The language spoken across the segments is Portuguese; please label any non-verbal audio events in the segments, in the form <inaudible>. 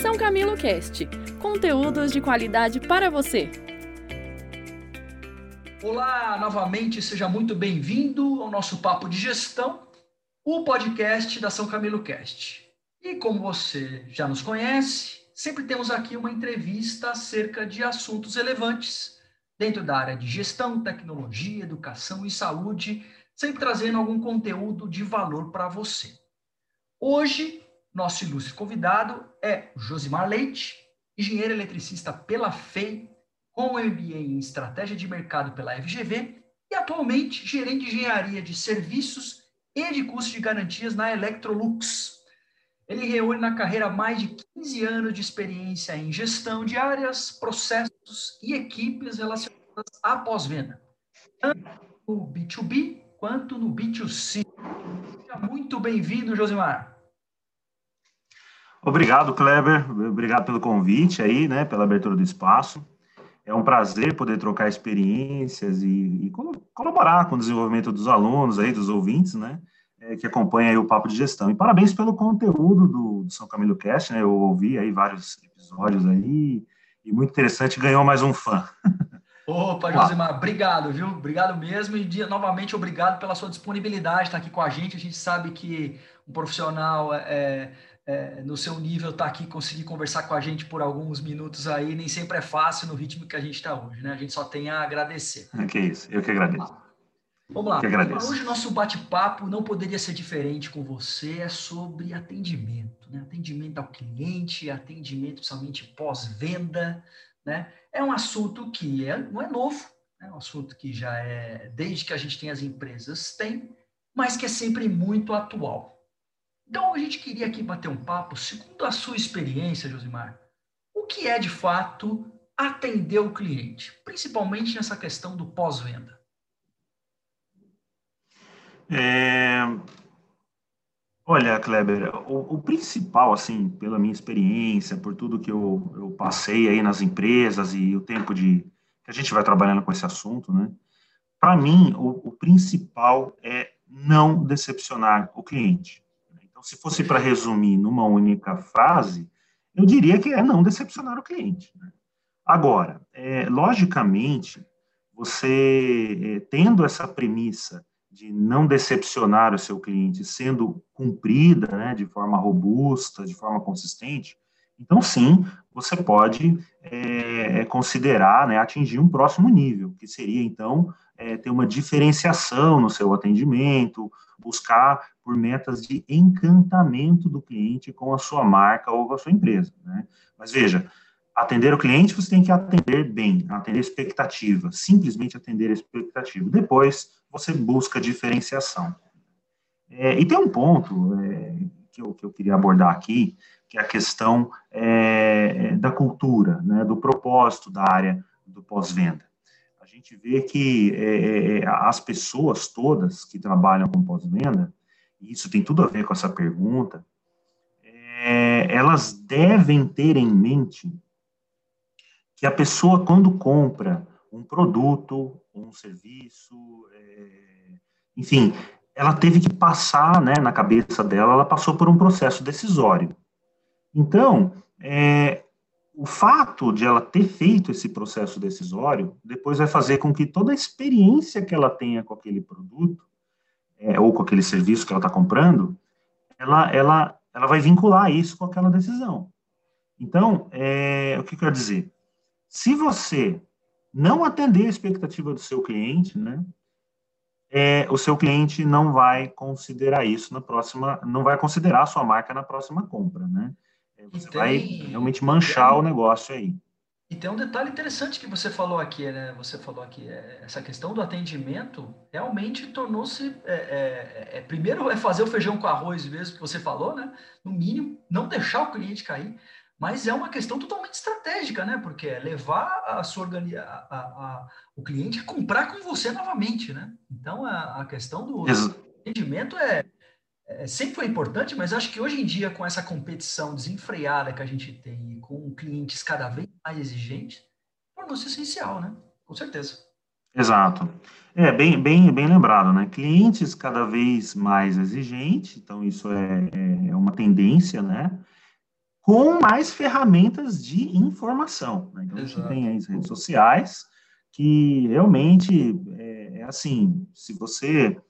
São Camilo Cast conteúdos de qualidade para você. Olá, novamente, seja muito bem-vindo ao nosso Papo de Gestão, o podcast da São Camilo Cast. E como você já nos conhece, sempre temos aqui uma entrevista acerca de assuntos relevantes dentro da área de gestão, tecnologia, educação e saúde, sempre trazendo algum conteúdo de valor para você. Hoje, nosso ilustre convidado é Josimar Leite, engenheiro eletricista pela FEI, com MBA em Estratégia de Mercado pela FGV e atualmente gerente de engenharia de serviços e de custos de garantias na Electrolux. Ele reúne na carreira mais de 15 anos de experiência em gestão de áreas, processos e equipes relacionadas à pós-venda, tanto no B2B quanto no B2C. Seja muito bem-vindo, Josimar. Obrigado, Kleber. Obrigado pelo convite aí, né, pela abertura do espaço. É um prazer poder trocar experiências e, e colaborar com o desenvolvimento dos alunos aí, dos ouvintes, né? é, que acompanha aí o Papo de Gestão. E parabéns pelo conteúdo do, do São Camilo Cast, né? Eu ouvi aí vários episódios aí, e muito interessante, ganhou mais um fã. Opa, Josimar, obrigado, viu? Obrigado mesmo e novamente obrigado pela sua disponibilidade estar aqui com a gente. A gente sabe que um profissional é, é, no seu nível estar aqui conseguir conversar com a gente por alguns minutos aí nem sempre é fácil no ritmo que a gente está hoje, né? A gente só tem a agradecer. É que isso, eu que agradeço. Vamos lá. Hoje nosso bate-papo não poderia ser diferente com você, é sobre atendimento, né? Atendimento ao cliente, atendimento principalmente pós-venda, né? É um assunto que é, não é novo, é um assunto que já é, desde que a gente tem as empresas, tem, mas que é sempre muito atual. Então a gente queria aqui bater um papo, segundo a sua experiência, Josimar, o que é de fato atender o cliente, principalmente nessa questão do pós-venda? É... Olha, Kleber, o, o, principal, assim, pela minha experiência, por tudo que eu, eu passei aí nas empresas e o tempo de que a gente vai trabalhando com esse assunto, né? Para mim, o, o, principal é não decepcionar o cliente. Então, se fosse para resumir numa única frase, eu diria que é não decepcionar o cliente. Né? Agora, é, logicamente, você é, tendo essa premissa de não decepcionar o seu cliente sendo cumprida né, de forma robusta, de forma consistente, então sim, você pode é, é, considerar né, atingir um próximo nível, que seria então é, ter uma diferenciação no seu atendimento, buscar por metas de encantamento do cliente com a sua marca ou com a sua empresa. Né? Mas veja, atender o cliente, você tem que atender bem, atender expectativa, simplesmente atender a expectativa. Depois, você busca diferenciação. É, e tem um ponto é, que, eu, que, eu, queria abordar aqui, que é a questão é, da cultura, né, do propósito da área do pós-venda. A gente vê que é, é, as pessoas todas que trabalham com pós-venda, e isso tem tudo a ver com essa pergunta, é, elas devem ter em mente que a pessoa, quando compra um produto, um serviço, é, enfim, ela teve que passar, né, na cabeça dela, ela passou por um processo decisório. Então, é, o fato de ela ter feito esse processo decisório, depois vai fazer com que toda a experiência que ela tenha com aquele produto, é, ou com aquele serviço que ela está comprando, ela, ela, ela vai vincular isso com aquela decisão. Então, é, o que eu quero dizer? Se você não atender a expectativa do seu cliente, né, é, o seu cliente não vai considerar isso na próxima, não vai considerar a sua marca na próxima compra, né? É, você tem, vai realmente manchar o negócio aí. E tem um detalhe interessante que você falou aqui, né? Você falou aqui, é, essa questão do atendimento realmente tornou-se. É, é, é, primeiro é fazer o feijão com arroz mesmo, que você falou, né? No mínimo, não deixar o cliente cair mas é uma questão totalmente estratégica, né? Porque é levar a sua a, a, a, o cliente a comprar com você novamente, né? Então a, a questão do atendimento é, é, sempre foi importante, mas acho que hoje em dia com essa competição desenfreada que a gente tem, com clientes cada vez mais exigentes, tornou-se essencial, né? Com certeza. Exato. É bem, bem, bem lembrado, né? Clientes cada vez mais exigentes, então isso é, é uma tendência, né? com mais ferramentas de informação. Né? Então, a gente tem as redes sociais, que realmente é, é, assim, se você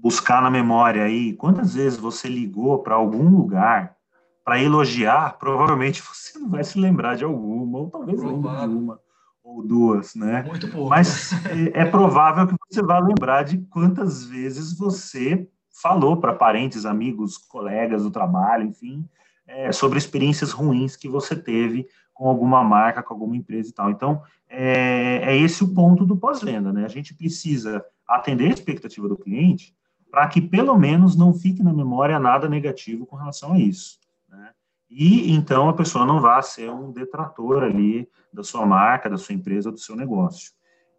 buscar na memória aí, quantas vezes você ligou para algum lugar para elogiar, provavelmente você não vai se lembrar de alguma, ou talvez lembre de uma ou duas, né? Muito pouco. Mas é, é provável que você vá lembrar de quantas vezes você falou para parentes, amigos, colegas do trabalho, enfim, é, sobre experiências ruins que você teve com alguma marca, com alguma empresa e tal. Então, é, é esse o ponto do pós-venda, né? A gente precisa atender a expectativa do cliente para que, pelo menos, não fique na memória nada negativo com relação a isso. Né? E, então, a pessoa não vá ser um detrator ali da sua marca, da sua empresa, do seu negócio.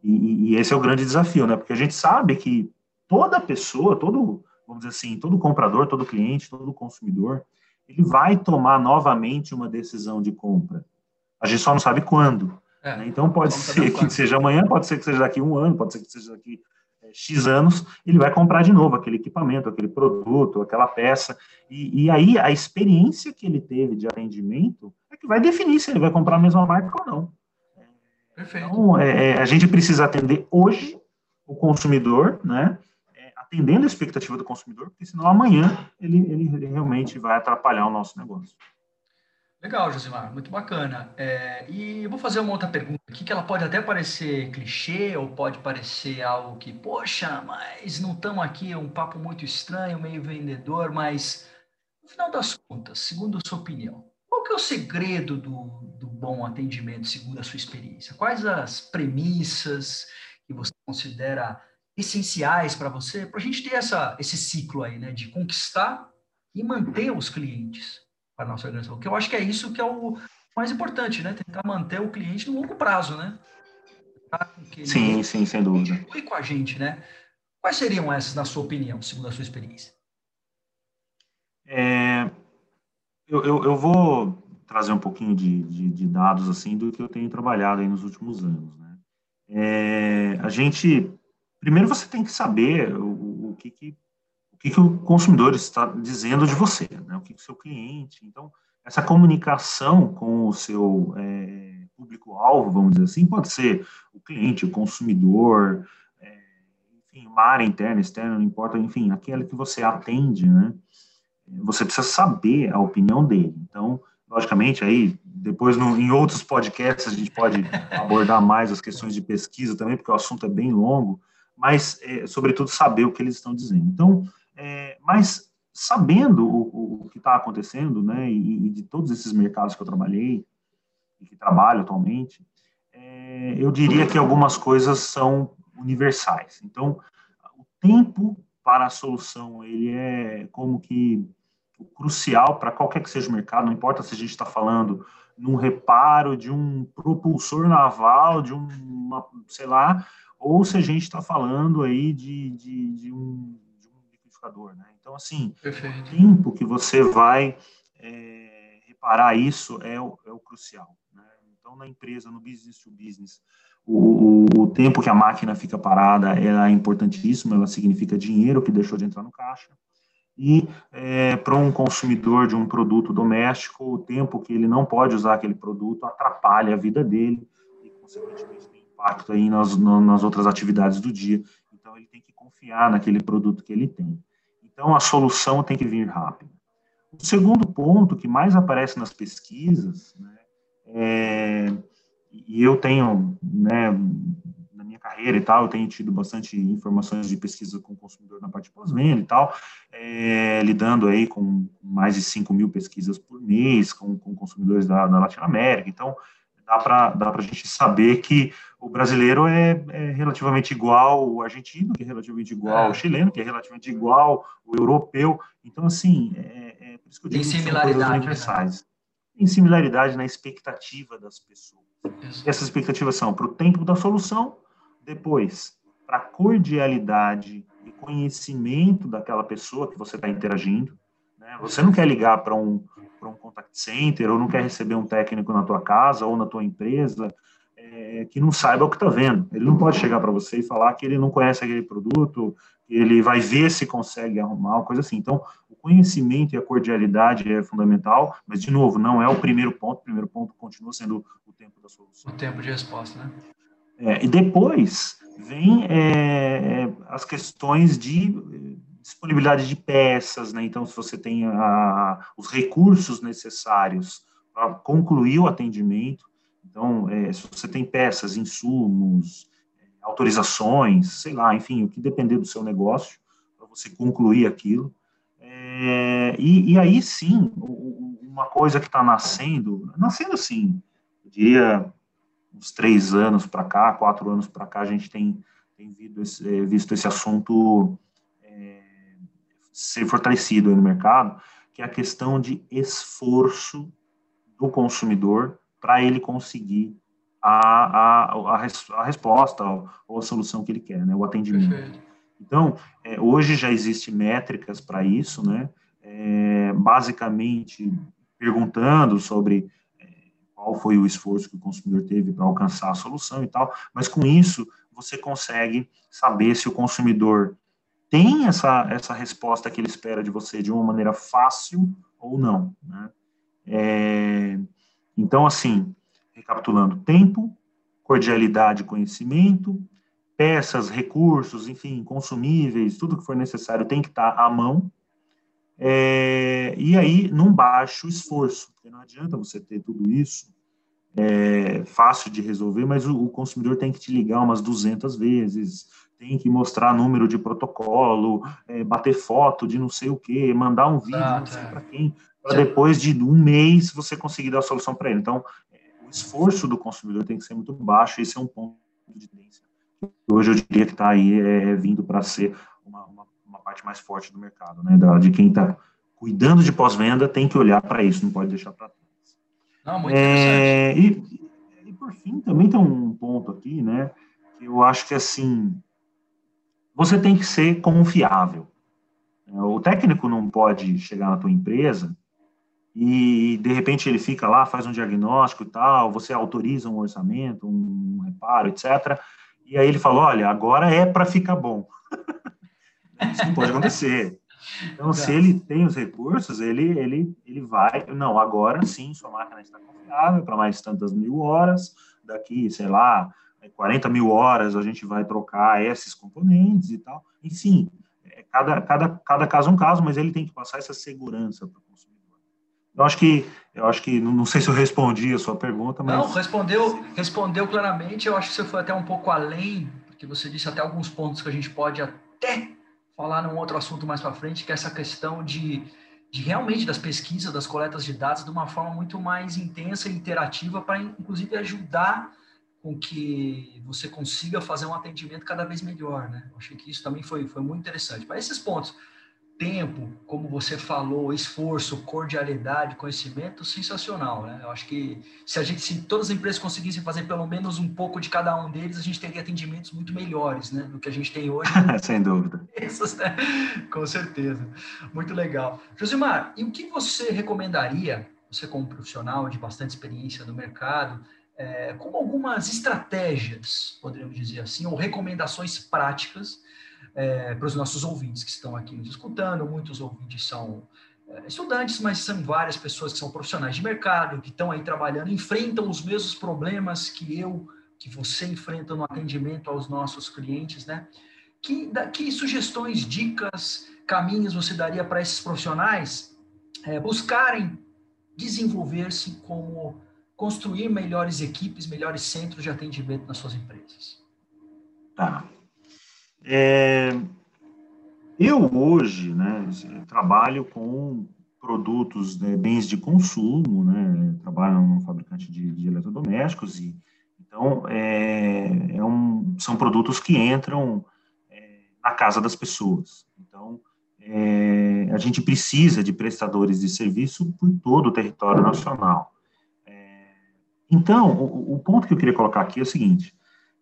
E, e esse é o grande desafio, né? Porque a gente sabe que toda pessoa, todo, vamos dizer assim, todo comprador, todo cliente, todo consumidor, ele vai tomar novamente uma decisão de compra. A gente só não sabe quando. É, né? Então pode ser que seja amanhã, pode ser que seja daqui um ano, pode ser que seja daqui X anos, ele vai comprar de novo aquele equipamento, aquele produto, aquela peça. E, e, aí a experiência que ele teve de atendimento é que vai definir se ele vai comprar a mesma marca ou não. Perfeito. Então, é, é a gente precisa atender hoje o consumidor, né? atendendo a expectativa do consumidor, porque senão amanhã ele, ele realmente vai atrapalhar o nosso negócio. Legal, Josimar, muito bacana. É, e eu vou fazer uma outra pergunta aqui, que ela pode até parecer clichê, ou pode parecer algo que, poxa, mas não estamos aqui, é um papo muito estranho, meio vendedor, mas no final das contas, segundo a sua opinião, qual que é o segredo do, do bom atendimento, segundo a sua experiência? Quais as premissas que você considera essenciais para você, para a gente ter essa, esse ciclo aí, né, de conquistar e manter os clientes para a nossa organização. Que eu acho que é isso que é o mais importante, né? Tentar manter o cliente no longo prazo, né? Sim, sim, sem dúvida. Continue com a gente, né? Quais seriam essas, na sua opinião, segundo a sua experiência? É, eu, eu, eu, vou trazer um pouquinho de, de, de, dados assim do que eu tenho trabalhado aí nos últimos anos, né? É, a gente primeiro você tem que saber o, o que, que que, que, o consumidor está dizendo de você, né? o que, que o seu cliente. Então, essa comunicação com o seu é, público-alvo, vamos dizer assim, pode ser o cliente, o consumidor, é, enfim, uma área interna, externa, não importa, enfim, aquela que você atende, né? Você precisa saber a opinião dele. Então, logicamente, aí, depois no, em outros podcasts a gente pode abordar mais as questões de pesquisa também, porque o assunto é bem longo, mas, é, sobretudo, saber o que eles estão dizendo. Então, é, mas sabendo o, o que está acontecendo, né, e, e, de todos esses mercados que eu trabalhei e que trabalho atualmente, é, eu diria que algumas coisas são universais. Então, o tempo para a solução, ele é como que crucial para qualquer que seja o mercado, não importa se a gente está falando num reparo de um propulsor naval, de uma, sei lá, ou se a gente está falando aí de, de, um, de, um, liquidificador, né? Então, assim, Perfeito. o tempo que você vai é, reparar isso é o, é o crucial. Né? Então, na empresa, no business to business, o, o, tempo que a máquina fica parada é importantíssimo, ela significa dinheiro que deixou de entrar no caixa. E é, para um consumidor de um produto doméstico, o tempo que ele não pode usar aquele produto atrapalha a vida dele e, consequentemente, impacto aí nas, nas outras atividades do dia. Então, ele tem que confiar naquele produto que ele tem. Então, a solução tem que vir rápido. O segundo ponto que mais aparece nas pesquisas, né, é, e eu tenho, né, na minha carreira e tal, eu tenho tido bastante informações de pesquisa com o consumidor na parte pós-venda e tal, é, lidando aí com mais de 5 mil pesquisas por mês com, com consumidores da, da Latinoamérica. Então, dá para dá a gente saber que o brasileiro é, é, relativamente igual o argentino, que é relativamente igual é. o chileno, que é relativamente igual o europeu. Então, assim, é, é por isso que eu digo Tem similaridade. Né? Tem similaridade na expectativa das pessoas. Isso. Essas expectativas são para o tempo da solução, depois para a cordialidade e conhecimento daquela pessoa que você está interagindo. Né? Você não quer ligar para um, para um contact center, ou não quer receber um técnico na tua casa ou na tua empresa é, que não saiba o que está vendo. Ele não pode chegar para você e falar que ele não conhece aquele produto, ele vai ver se consegue arrumar, uma coisa assim. Então, o conhecimento e a cordialidade é fundamental, mas, de novo, não é o primeiro ponto, o primeiro ponto continua sendo o tempo da solução. O tempo de resposta, né? É, e depois vem é, as questões de disponibilidade de peças, né? Então, se você tem a, os recursos necessários para concluir o atendimento, então, é, se você tem peças, insumos, autorizações, sei lá, enfim, o que depender do seu negócio, para você concluir aquilo. É, e, e, aí sim, uma coisa que está nascendo, nascendo sim, eu diria uns três anos para cá, quatro anos para cá, a gente tem, tem visto, esse, é, visto esse assunto é, ser fortalecido no mercado, que é a questão de esforço do consumidor para ele conseguir a, a, a, a resposta ou a solução que ele quer, né, o atendimento. Perfeito. Então, é, hoje já existe métricas para isso, né, é, basicamente perguntando sobre é, qual foi o esforço que o consumidor teve para alcançar a solução e tal, mas com isso você consegue saber se o consumidor tem essa, essa resposta que ele espera de você de uma maneira fácil ou não, né? É, então, assim, recapitulando, tempo, cordialidade, conhecimento, peças, recursos, enfim, consumíveis, tudo que for necessário tem que estar à mão. É, e aí, num baixo esforço, porque não adianta você ter tudo isso é, fácil de resolver, mas o, o, consumidor tem que te ligar umas 200 vezes, tem que mostrar número de protocolo, é, bater foto de não sei o que, mandar um vídeo, ah, não sei para quem, para depois de um mês você conseguir dar a solução para ele. Então, o esforço do consumidor tem que ser muito baixo, esse é um ponto de tendência. Hoje eu diria que está aí é, vindo para ser uma, uma, uma, parte mais forte do mercado, né? Da, de quem está cuidando de pós-venda tem que olhar para isso, não pode deixar para trás. Não, muito é, e, e, por fim, também tem um ponto aqui, né? Que eu acho que assim, você tem que ser confiável. O técnico não pode chegar na tua empresa e de repente ele fica lá, faz um diagnóstico e tal, você autoriza um orçamento, um reparo, etc. E aí ele fala: olha, agora é para ficar bom. <laughs> Isso não pode acontecer. Então, se ele tem os recursos, ele, ele, ele vai. Não, agora sim, sua máquina está confiável para mais tantas mil horas. Daqui, sei lá, 40 mil horas a gente vai trocar esses componentes e tal. Enfim, é, cada, cada, cada caso é um caso, mas ele tem que passar essa segurança para o consumidor. Eu acho que, eu acho que, não sei se eu respondi a sua pergunta, mas... Não, respondeu, respondeu claramente, eu acho que você foi até um pouco além, porque você disse até alguns pontos que a gente pode até falar num outro assunto mais para frente, que é essa questão de, de realmente das pesquisas, das coletas de dados de uma forma muito mais intensa e interativa para, inclusive, ajudar com que você consiga fazer um atendimento cada vez melhor, né? Eu achei que isso também foi, foi muito interessante. Para esses pontos, tempo, como você falou, esforço, cordialidade, conhecimento, sensacional, né? Eu acho que se a gente, se todas as empresas conseguissem fazer pelo menos um pouco de cada um deles, a gente teria atendimentos muito melhores, né? Do que a gente tem hoje. <laughs> Sem dúvida. Essas, né? Com certeza. Muito legal. Josimar, e o que você recomendaria, você como profissional de bastante experiência no mercado, é, como algumas estratégias, poderíamos dizer assim, ou recomendações práticas é, para os nossos ouvintes que estão aqui nos escutando. Muitos ouvintes são é, estudantes, mas são várias pessoas que são profissionais de mercado, que estão aí trabalhando, enfrentam os mesmos problemas que eu, que você enfrenta no atendimento aos nossos clientes, né? Que, que sugestões, dicas, caminhos você daria para esses profissionais é, buscarem desenvolver-se como construir melhores equipes, melhores centros de atendimento nas suas empresas? Tá. É, eu hoje, né, trabalho com produtos, né, bens de consumo, né, trabalho num fabricante de, de eletrodomésticos e então é, é um, são produtos que entram é, na casa das pessoas. Então é, a gente precisa de prestadores de serviço por todo o território nacional. Então o, o ponto que eu queria colocar aqui é o seguinte: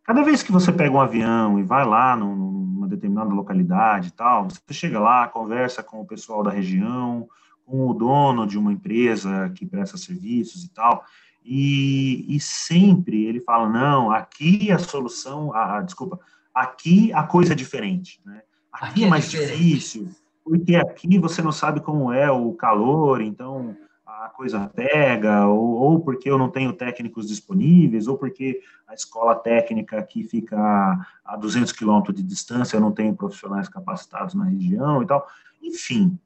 Cada vez que você pega um avião e vai lá numa determinada localidade e tal, você chega lá, conversa com o pessoal da região, com o dono de uma empresa que presta serviços e tal, e, e sempre ele fala, não, aqui a solução, a, a, desculpa, aqui a coisa é diferente, né? Aqui, aqui é, é mais diferente. difícil, porque aqui você não sabe como é o calor, então a coisa pega, ou, ou, porque eu não tenho técnicos disponíveis, ou porque a escola técnica aqui fica a 200 quilômetros de distância, eu não tenho profissionais capacitados na região e tal. Enfim,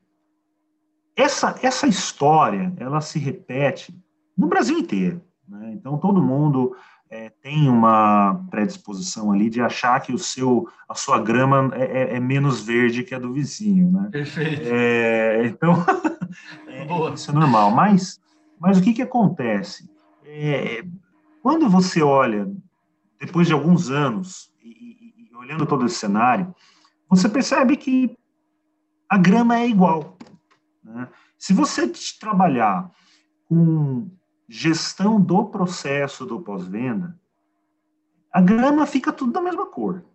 essa, essa história, ela se repete no Brasil inteiro. Né? Então, todo mundo é, tem uma predisposição ali de achar que o seu, a sua grama é, é, é menos verde que a do vizinho, né? Perfeito. É, então, <laughs> é, isso é normal. Mas, mas o que, que acontece? É, quando você olha, depois de alguns anos, e, e, olhando todo esse cenário, você percebe que a grama é igual. Né? Se você trabalhar com gestão do processo do pós-venda, a grama fica tudo da mesma cor.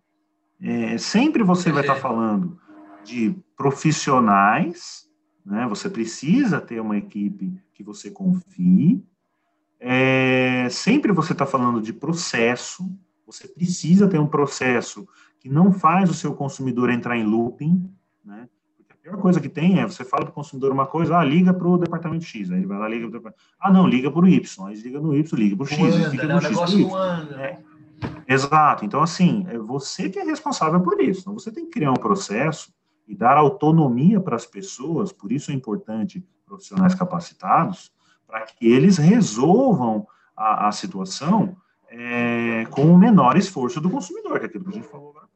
É, sempre você vai estar falando de profissionais, né? Você precisa ter uma equipe que você confie. É, sempre você está falando de processo. Você precisa ter um processo que não faz o seu consumidor entrar em looping, né? pior coisa que tem é você fala para o consumidor uma coisa, ah, liga para o departamento X, aí ele vai lá liga para o ah, não, liga para o Y, aí liga no Y, liga para o X, anda, fica né? no X. É. Exato, então assim, é você que é responsável por isso, então você tem que criar um processo e dar autonomia para as pessoas, por isso é importante profissionais capacitados, para que eles resolvam a, a situação é, com o menor esforço do consumidor, que é aquilo que a gente falou agora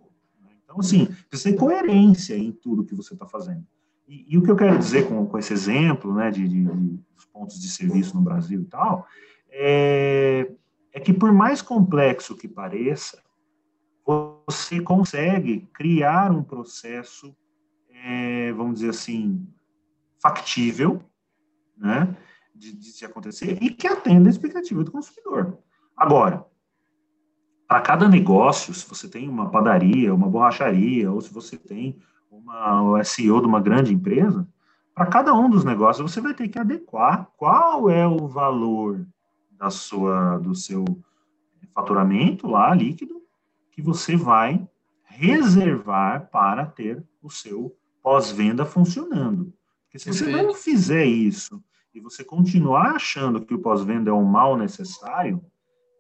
então, assim, precisa ter coerência em tudo que você está fazendo. E, e, o que eu quero dizer com, com esse exemplo, né, de, de, de, pontos de serviço no Brasil e tal, é, é que por mais complexo que pareça, você consegue criar um processo, é, vamos dizer assim, factível, né, de, de se acontecer e que atenda a expectativa do consumidor. Agora, para cada negócio, se você tem uma padaria, uma borracharia, ou se você tem uma SEO de uma grande empresa, para cada um dos negócios você vai ter que adequar qual é o valor da sua, do seu faturamento lá líquido que você vai reservar para ter o seu pós-venda funcionando. Porque se você não fizer isso e você continuar achando que o pós-venda é um mal necessário,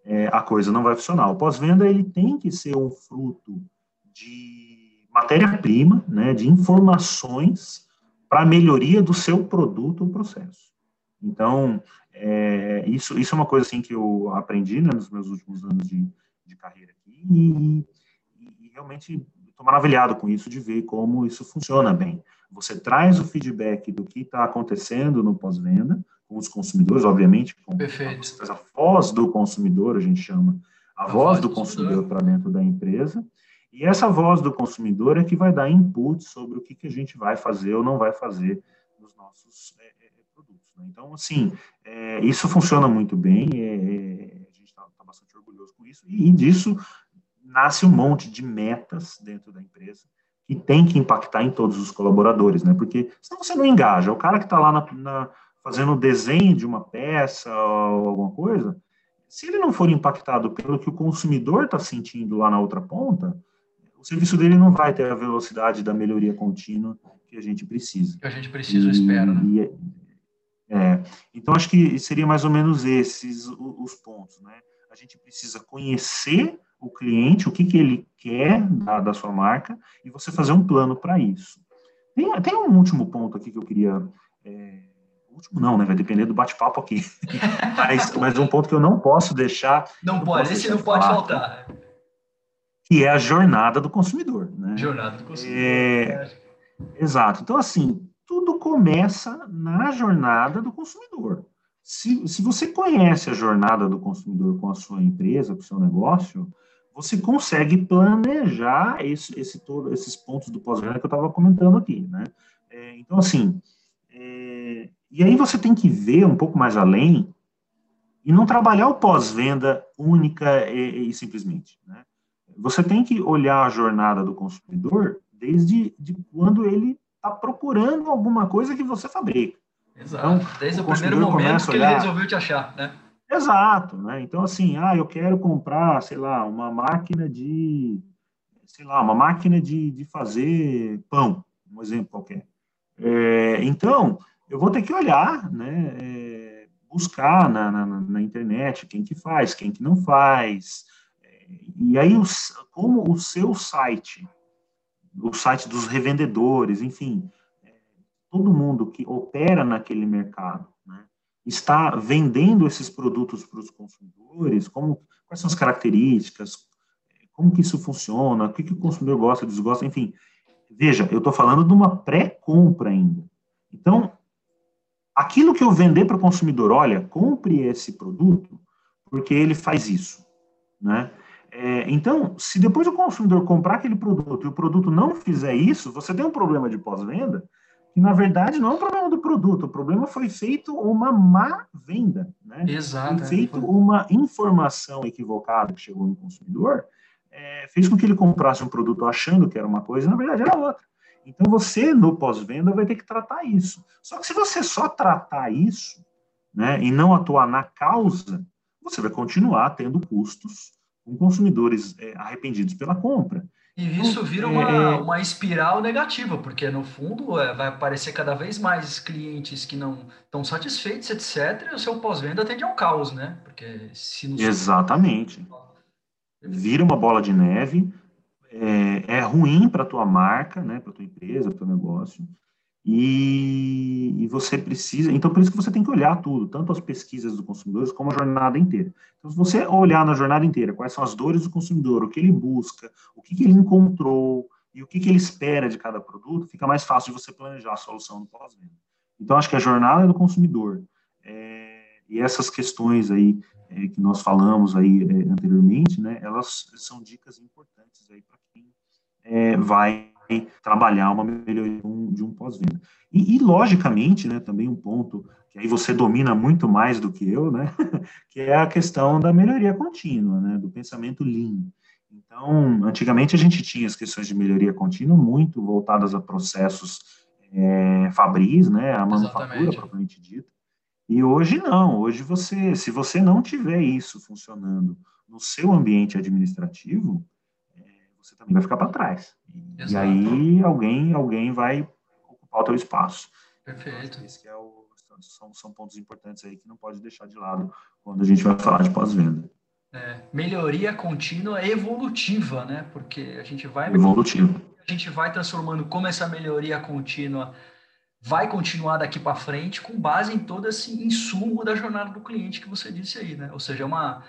é, a coisa não vai funcionar. O pós-venda ele tem que ser um fruto de matéria-prima, né, de informações para a melhoria do seu produto ou processo. Então, é, isso, isso é uma coisa assim que eu aprendi né, nos meus últimos anos de, de carreira aqui e, e realmente estou maravilhado com isso de ver como isso funciona bem. Você traz o feedback do que está acontecendo no pós-venda, com os consumidores, obviamente, com Perfeito. a voz do consumidor, a gente chama a, a voz, voz do consumidor para dentro da empresa, e essa voz do consumidor é que vai dar input sobre o que, que a gente vai fazer ou não vai fazer nos nossos é, é, é produtos. Né? Então, assim, é, isso funciona muito bem, é, é, a gente está tá bastante orgulhoso com isso, e, e disso nasce um monte de metas dentro da empresa que tem que impactar em todos os colaboradores, né? Porque senão você não engaja. O cara que está lá na, na fazendo o desenho de uma peça ou alguma coisa, se ele não for impactado pelo que o consumidor está sentindo lá na outra ponta, o serviço dele não vai ter a velocidade da melhoria contínua que a gente precisa. Que a gente precisa, e, espera, né? E, é, então, acho que seria mais ou menos esses os pontos, né? A gente precisa conhecer o cliente, o que, que ele quer da, da sua marca, e você fazer um plano para isso. Tem, tem um último ponto aqui que eu queria é, último não, né? Vai depender do bate-papo aqui. <laughs> mas, mas um ponto que eu não posso deixar. Não, não pode, esse não pode faltar. Que é a jornada do consumidor. Né? Jornada do consumidor. É, exato. Então, assim, tudo começa na jornada do consumidor. Se, se você conhece a jornada do consumidor com a sua empresa, com o seu negócio, você consegue planejar esse, esse todo, esses pontos do pós-venda que eu estava comentando aqui, né? É, então, assim, é, e aí você tem que ver um pouco mais além e não trabalhar o pós-venda única e, e simplesmente. Né? Você tem que olhar a jornada do consumidor desde de quando ele está procurando alguma coisa que você fabrica. Exato. Então, desde o, o primeiro momento que ele resolveu te achar, né? Exato, né? Então, assim, ah, eu quero comprar, sei lá, uma máquina de, sei lá, uma máquina de, de fazer pão, um exemplo qualquer. É, então, eu vou ter que olhar, né, é, buscar na, na, na, internet quem que faz, quem que não faz, é, e aí os, como o seu site, o site dos revendedores, enfim, é, todo mundo que opera naquele mercado, está vendendo esses produtos para os consumidores, como, quais são as características, como que isso funciona, o que, que o consumidor gosta, desgosta, enfim. Veja, eu estou falando de uma pré-compra ainda. Então, aquilo que eu vender para o consumidor, olha, compre esse produto porque ele faz isso, né? É, então, se depois o consumidor comprar aquele produto e o produto não fizer isso, você tem um problema de pós-venda que, na verdade, não é um problema do produto, o problema foi feito uma má venda, né? Exato. Foi é. feito uma informação equivocada que chegou no consumidor, é, fez com que ele comprasse um produto achando que era uma coisa, na verdade era outra. Então, você, no pós-venda, vai ter que tratar isso. Só que se você só tratar isso, né, e não atuar na causa, você vai continuar tendo custos com consumidores é, arrependidos pela compra. E isso vira uma, é, é. uma espiral negativa, porque no fundo é, vai aparecer cada vez mais clientes que não estão satisfeitos, etc. E o seu pós-venda tende ao caos, né? Porque se nos... Exatamente. Vira uma bola de neve, é, é ruim para a tua marca, né, para a tua empresa, para o teu negócio, e, e, você precisa, então por isso que você tem que olhar tudo, tanto as pesquisas do consumidor como a jornada inteira. Então, se você olhar na jornada inteira quais são as dores do consumidor, o que ele busca, o que, que ele encontrou e o que, que ele espera de cada produto, fica mais fácil de você planejar a solução no pós-venda. Então, acho que a jornada do consumidor é, e essas questões aí é, que nós falamos aí é, anteriormente, né, elas são dicas importantes aí para é, vai trabalhar uma melhoria de um, pós-venda. E, e, logicamente, né, também um ponto que aí você domina muito mais do que eu, né, <laughs> que é a questão da melhoria contínua, né, do pensamento lean. Então, antigamente a gente tinha as questões de melhoria contínua muito voltadas a processos é, fabris, né, a manufatura propriamente dita. E hoje não, hoje você, se você não tiver isso funcionando no seu ambiente administrativo, você também vai ficar para trás. E, e, aí alguém, alguém vai ocupar o teu espaço. Perfeito. Esse é o, são, são pontos importantes aí que não pode deixar de lado quando a gente vai falar de pós-venda. É, melhoria contínua evolutiva, né? Porque a gente vai evolutiva. A gente vai transformando como essa melhoria contínua vai continuar daqui para frente com base em todo esse insumo da jornada do cliente que você disse aí, né? Ou seja, é uma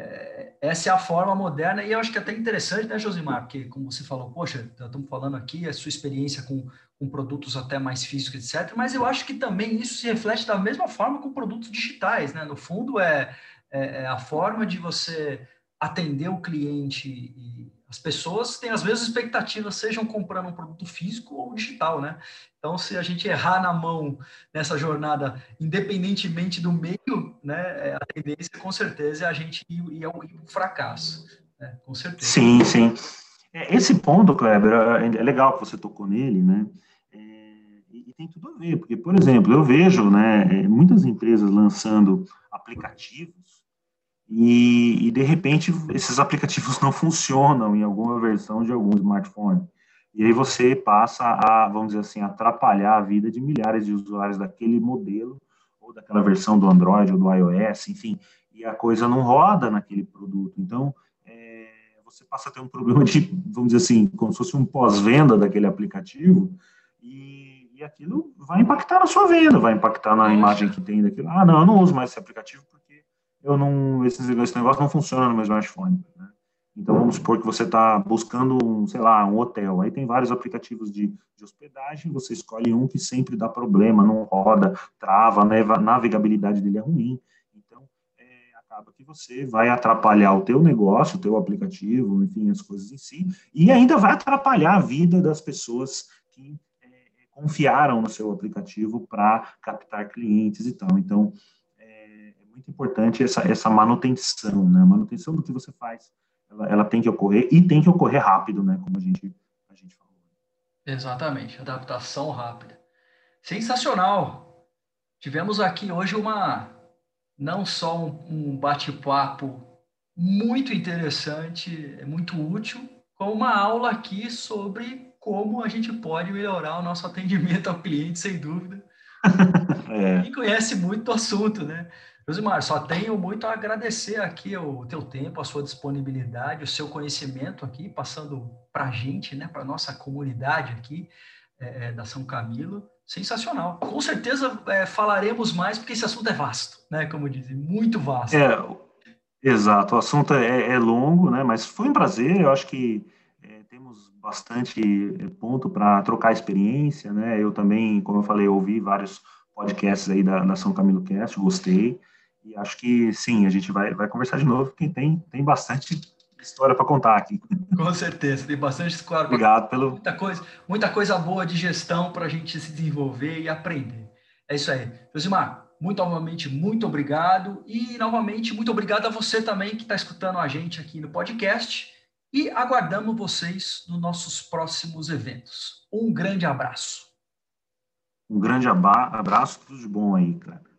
é, essa é a forma moderna e eu acho que é até interessante, né, Josimar? Porque, como você falou, poxa, estamos falando aqui a sua experiência com, com produtos até mais físicos, etc. Mas eu acho que também isso se reflete da mesma forma com produtos digitais, né? No fundo, é, é, é a forma de você atender o cliente e as pessoas têm as mesmas expectativas, sejam comprando um produto físico ou digital, né? Então, se a gente errar na mão nessa jornada, independentemente do meio, né, é, a tendência com certeza é a gente ir, ir ao fracasso, né? com certeza. Sim, sim. É, esse ponto, Kleber, é, é legal que você tocou nele, né? E tem tudo a ver, porque, por exemplo, eu vejo, né, muitas empresas lançando aplicativos e, e, de repente esses aplicativos não funcionam em alguma versão de algum smartphone. E aí você passa a, vamos dizer assim, atrapalhar a vida de milhares de usuários daquele modelo ou daquela versão do Android ou do iOS, enfim, e a coisa não roda naquele produto. Então, é, você passa a ter um problema de, vamos dizer assim, como se fosse um pós-venda daquele aplicativo e, e aquilo vai impactar na sua venda, vai impactar na imagem que tem daquilo. Ah, não, eu não uso mais esse aplicativo eu não, esse, esse negócio não funciona no meu smartphone. Né? Então, vamos supor que você está buscando, um, sei lá, um hotel. Aí tem vários aplicativos de, de hospedagem, você escolhe um que sempre dá problema, não roda, trava, né, a navegabilidade dele é ruim. Então, é, acaba que você vai atrapalhar o teu negócio, o teu aplicativo, enfim, as coisas em si, e ainda vai atrapalhar a vida das pessoas que é, confiaram no seu aplicativo para captar clientes e tal. Então, muito importante essa, essa manutenção, né? Manutenção do que você faz, ela, ela tem que ocorrer e tem que ocorrer rápido, né? Como a gente, a gente falou. Exatamente, adaptação rápida. Sensacional! Tivemos aqui hoje uma, não só um, um bate-papo muito interessante, muito útil, com uma aula aqui sobre como a gente pode melhorar o nosso atendimento ao cliente, sem dúvida. <laughs> é. E conhece muito do assunto, né? Josimar, só tenho muito a agradecer aqui o teu tempo, a sua disponibilidade, o seu conhecimento aqui, passando para a gente, né, para a nossa comunidade aqui é, é, da São Camilo. Sensacional. Com certeza é, falaremos mais, porque esse assunto é vasto, né, como dizem, muito vasto. É, exato, o assunto é, é longo, né, mas foi um prazer, eu acho que é, temos bastante é, ponto para trocar experiência, né, eu também, como eu falei, ouvi vários podcasts aí da, da São Camilo Cast, gostei, e acho que sim, a gente vai, vai conversar de novo, porque tem, tem bastante história para contar aqui. Com certeza, tem bastante história. Obrigado pelo. Muita coisa, muita coisa boa de gestão para a gente se desenvolver e aprender. É isso aí. Josimar, muito novamente, muito obrigado. E novamente, muito obrigado a você também que está escutando a gente aqui no podcast. E aguardamos vocês nos nossos próximos eventos. Um grande abraço. Um grande abraço, tudo de bom aí, Kleber.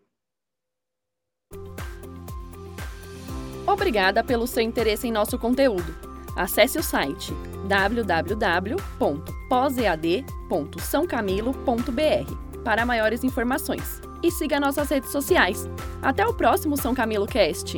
Obrigada pelo seu interesse em nosso conteúdo. Acesse o site www.posead.sãocamilo.br para maiores informações e siga nossas redes sociais. Até o próximo São Camilo Cast!